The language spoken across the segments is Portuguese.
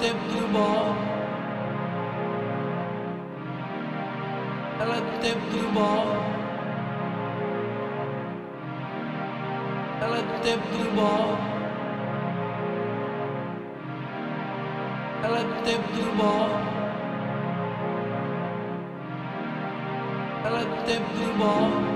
tempo do. Ela é do tempo do bom. Ela é tempo do bom. Ela é tempo do bom. Ela é tempo do bom.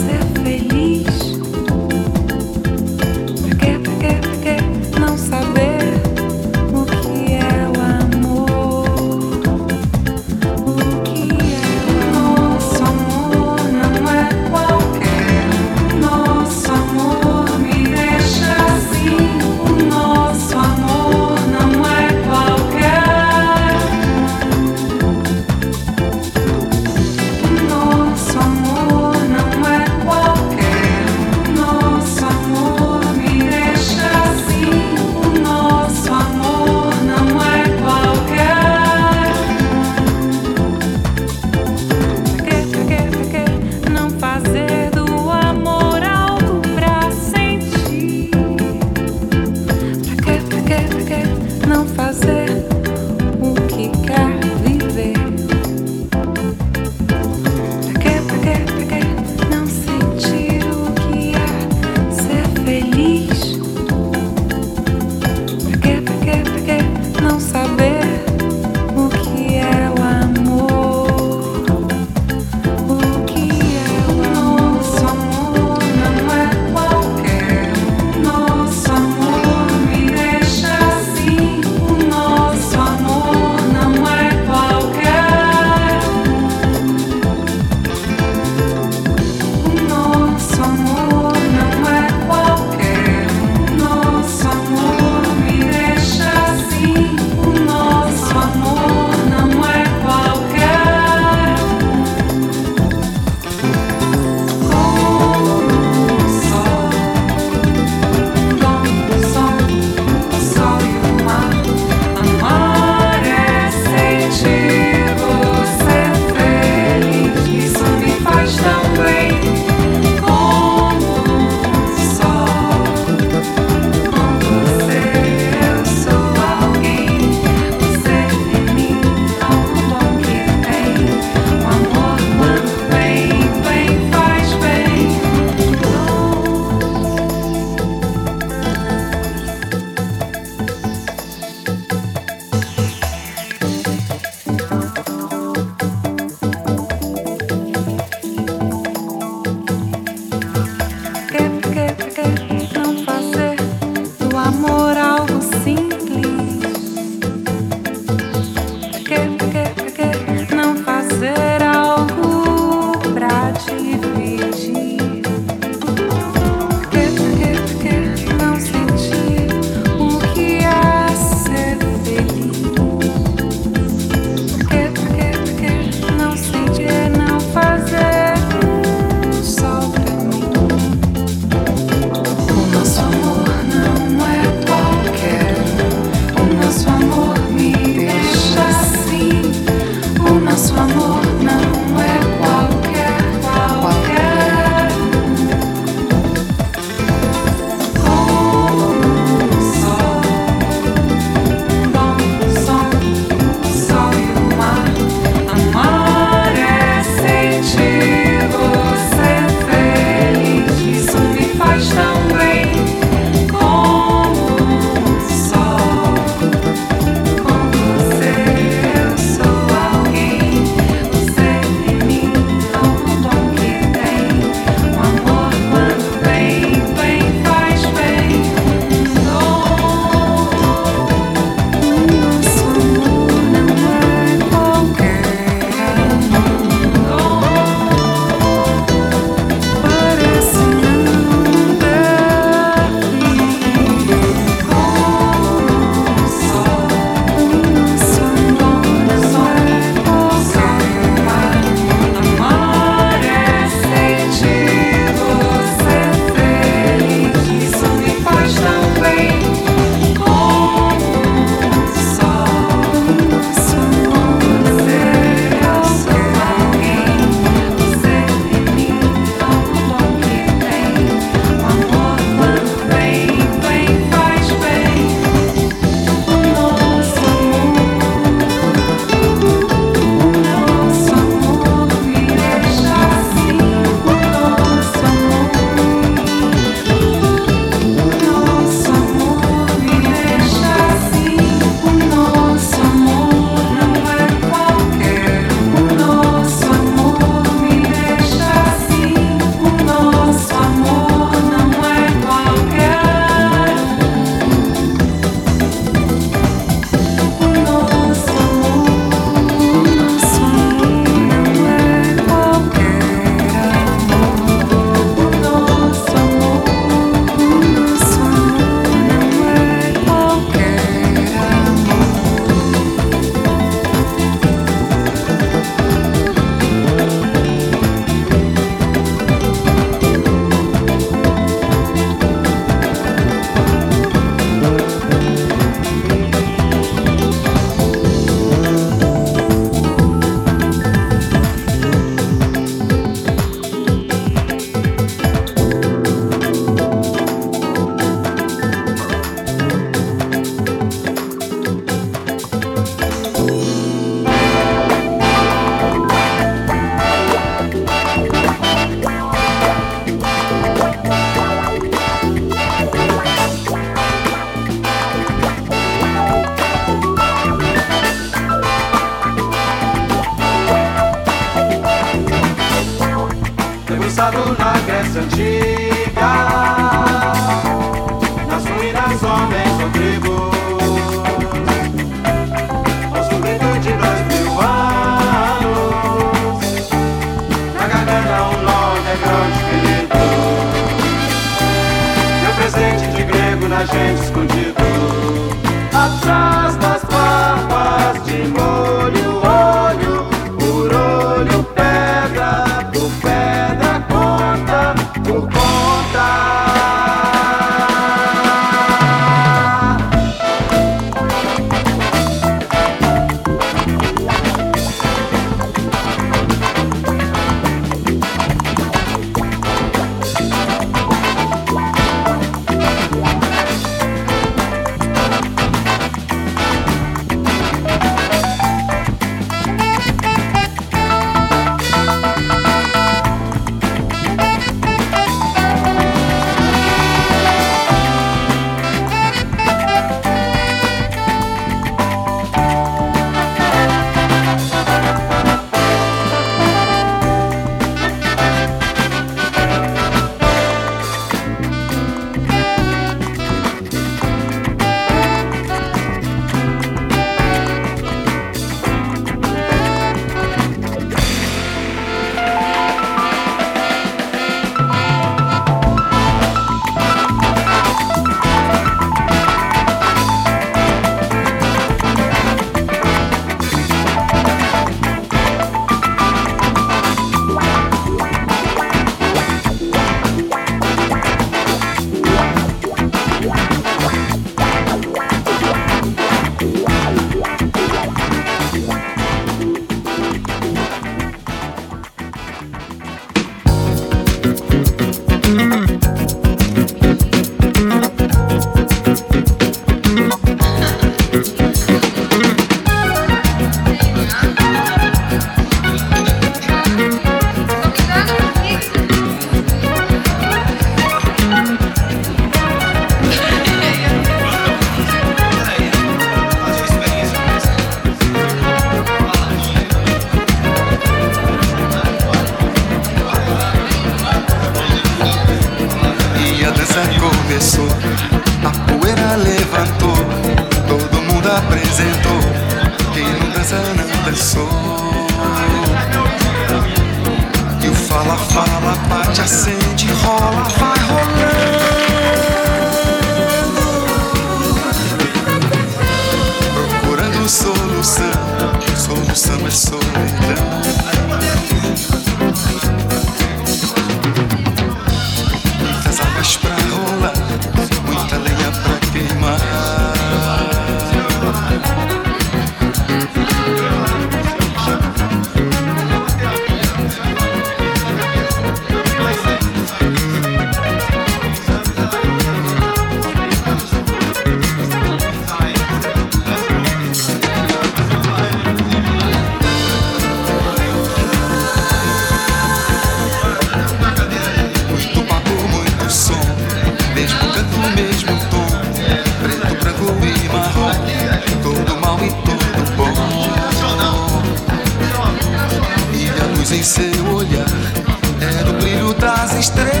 estrelas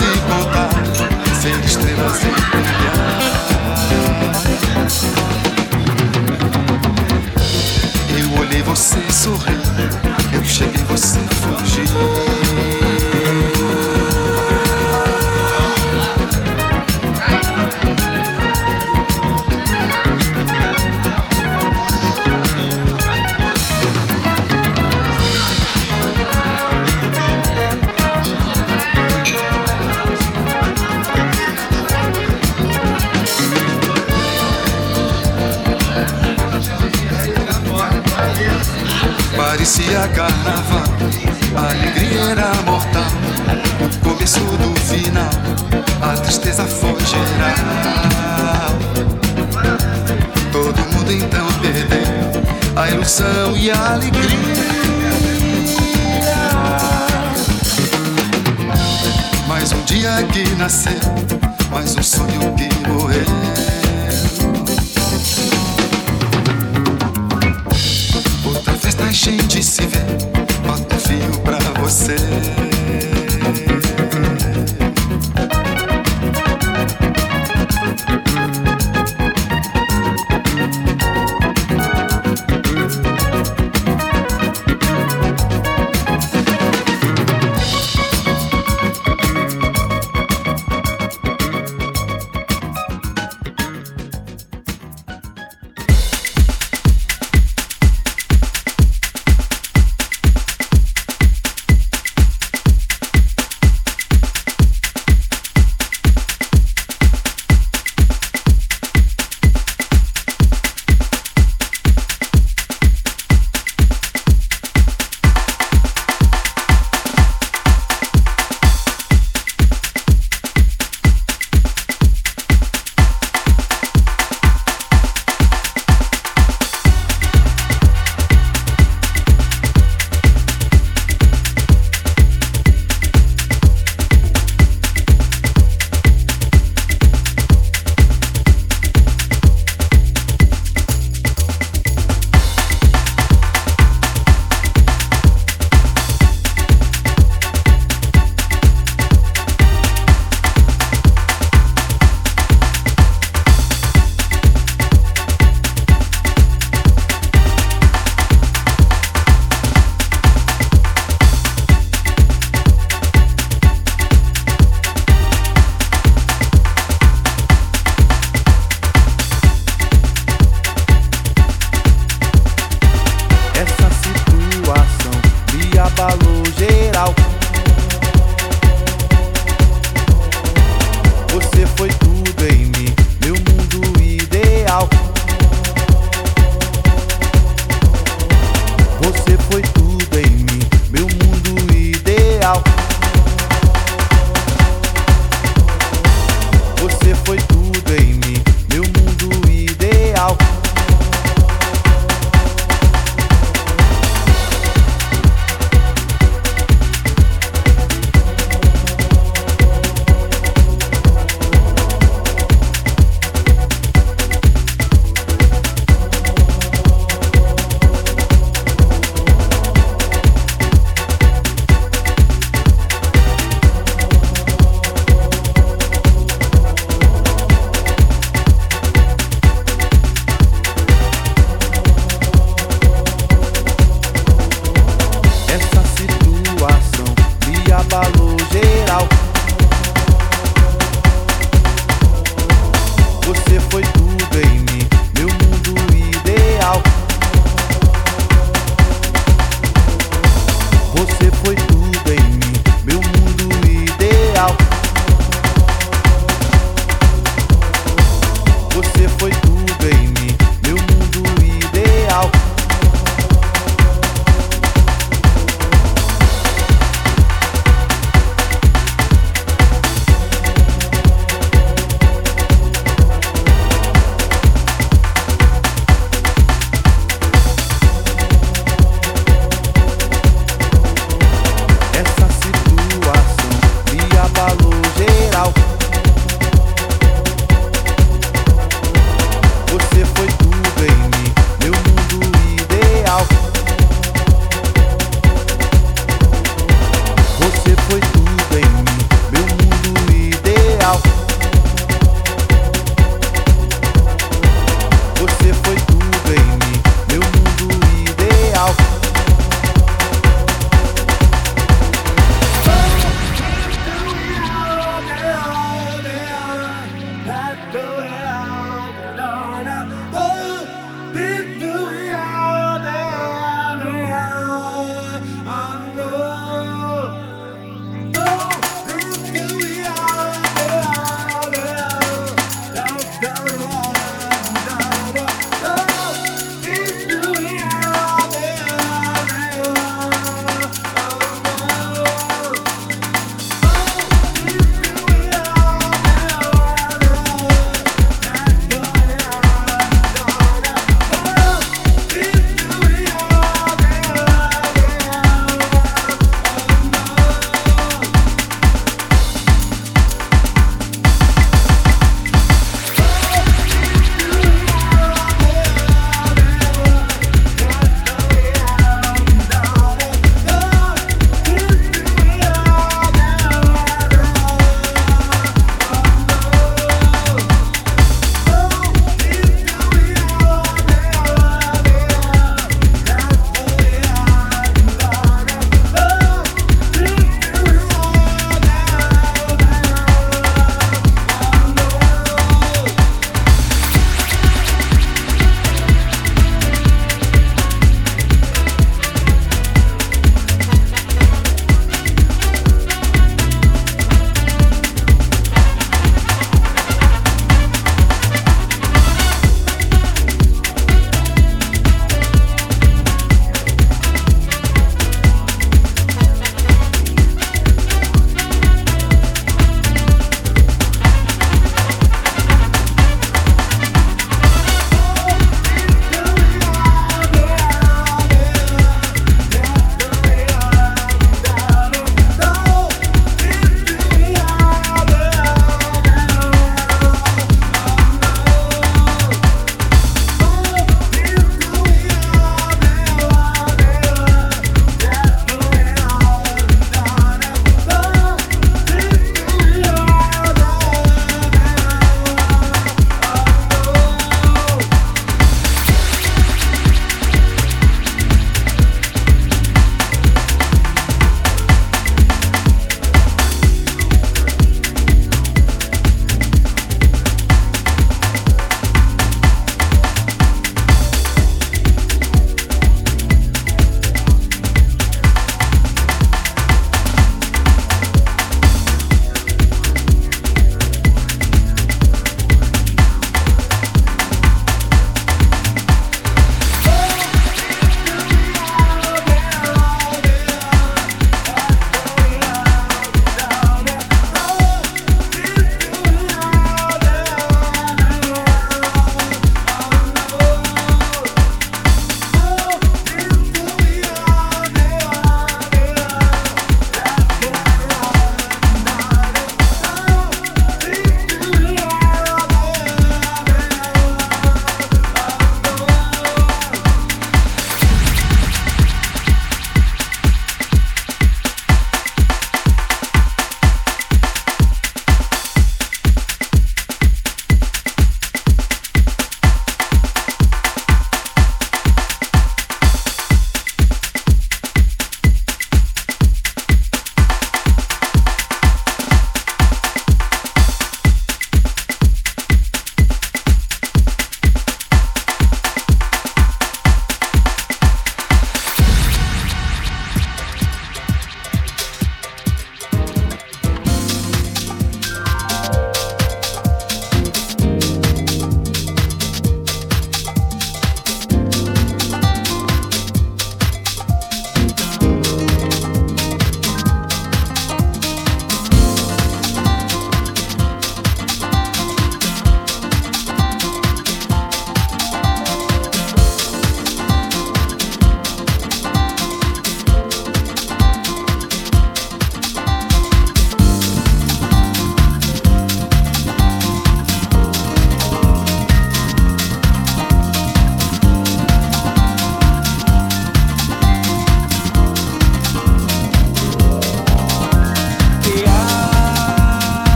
e voltar, ser estrelas e brilhar. Eu olhei você sorrir. alegria. Mais um dia que nasceu, mais um sonho que morreu.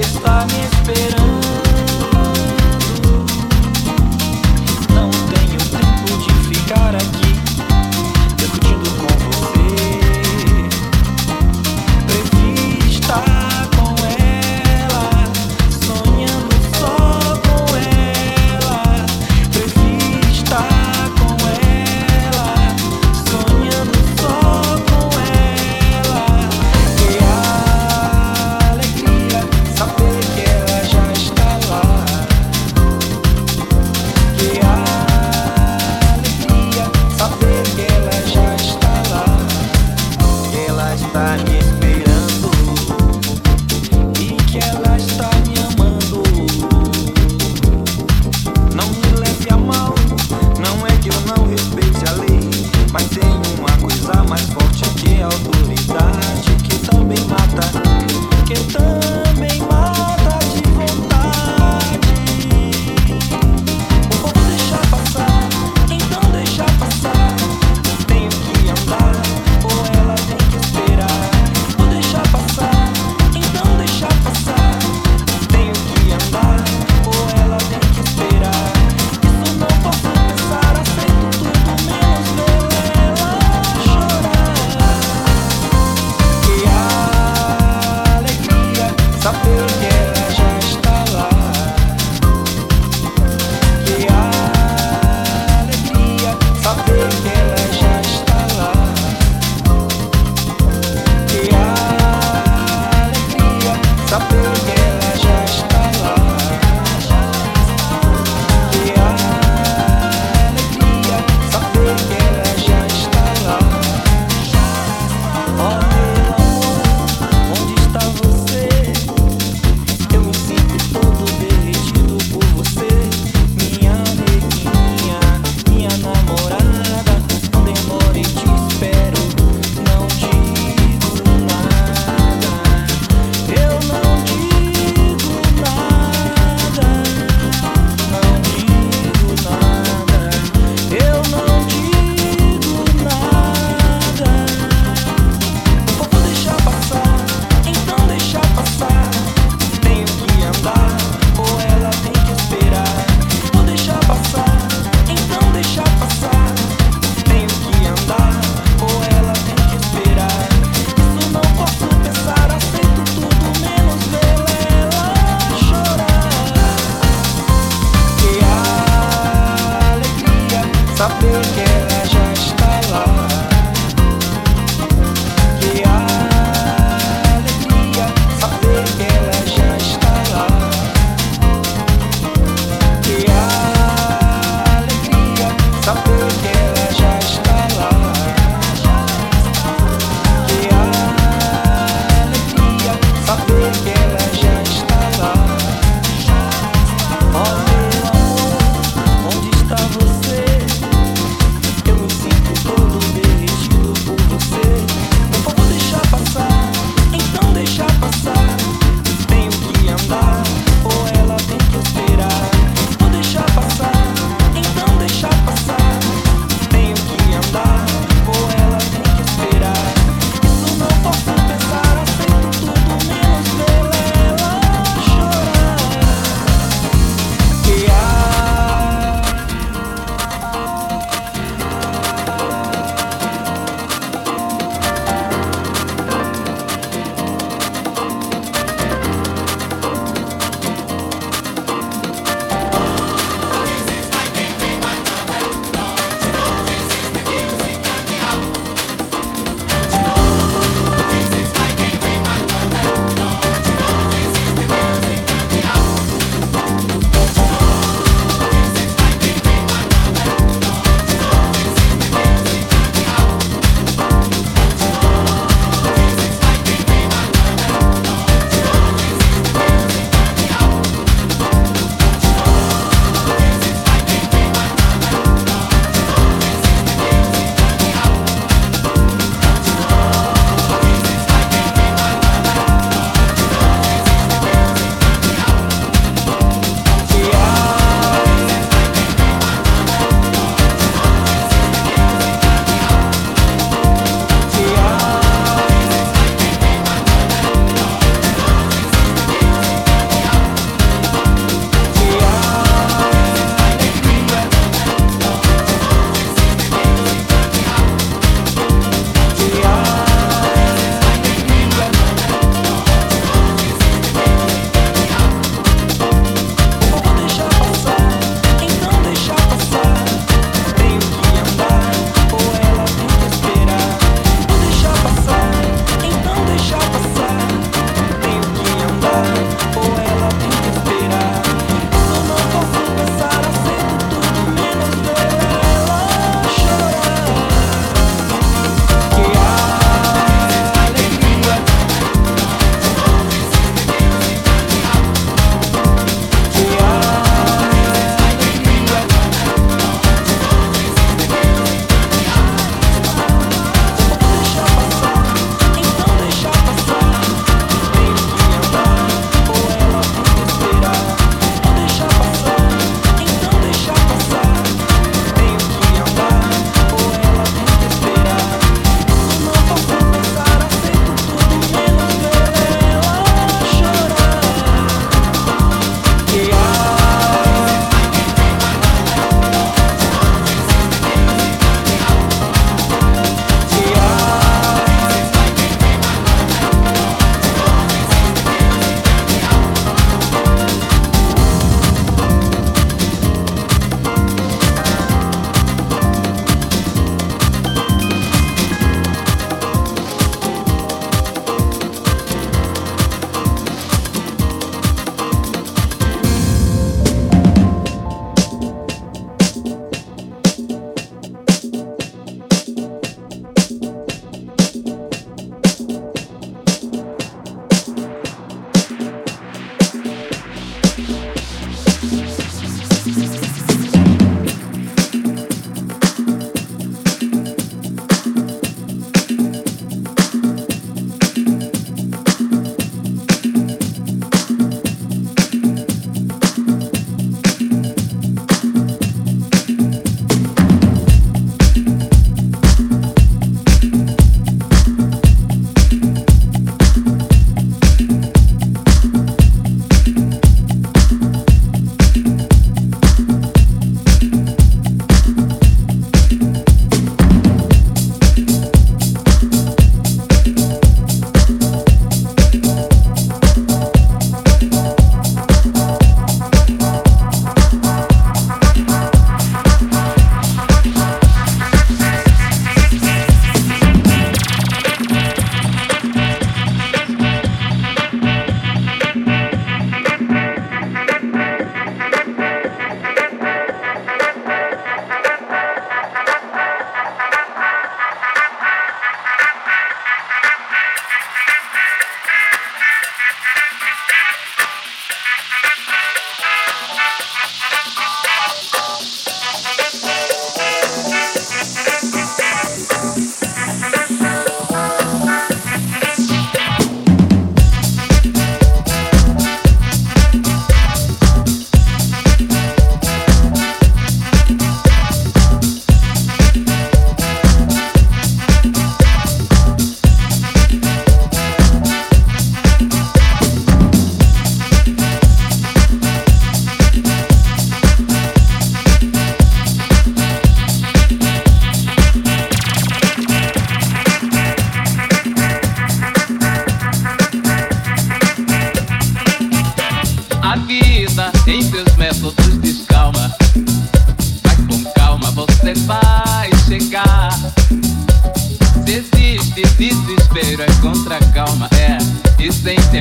está mi esperanza.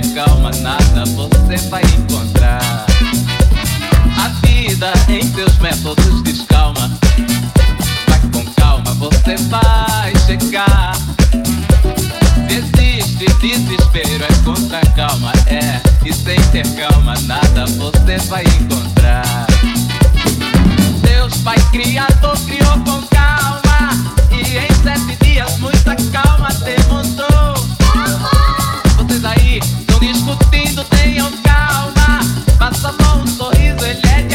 ter calma, nada você vai encontrar. A vida em seus métodos descalma. Mas com calma, você vai chegar. Desiste, desespero é contra a calma, é. E sem ter calma, nada você vai encontrar. Deus, Pai Criador, criou com calma. E em sete dias, muita calma demonstrou. Vocês aí Cupido tenha calma, passa só um sorriso, ele é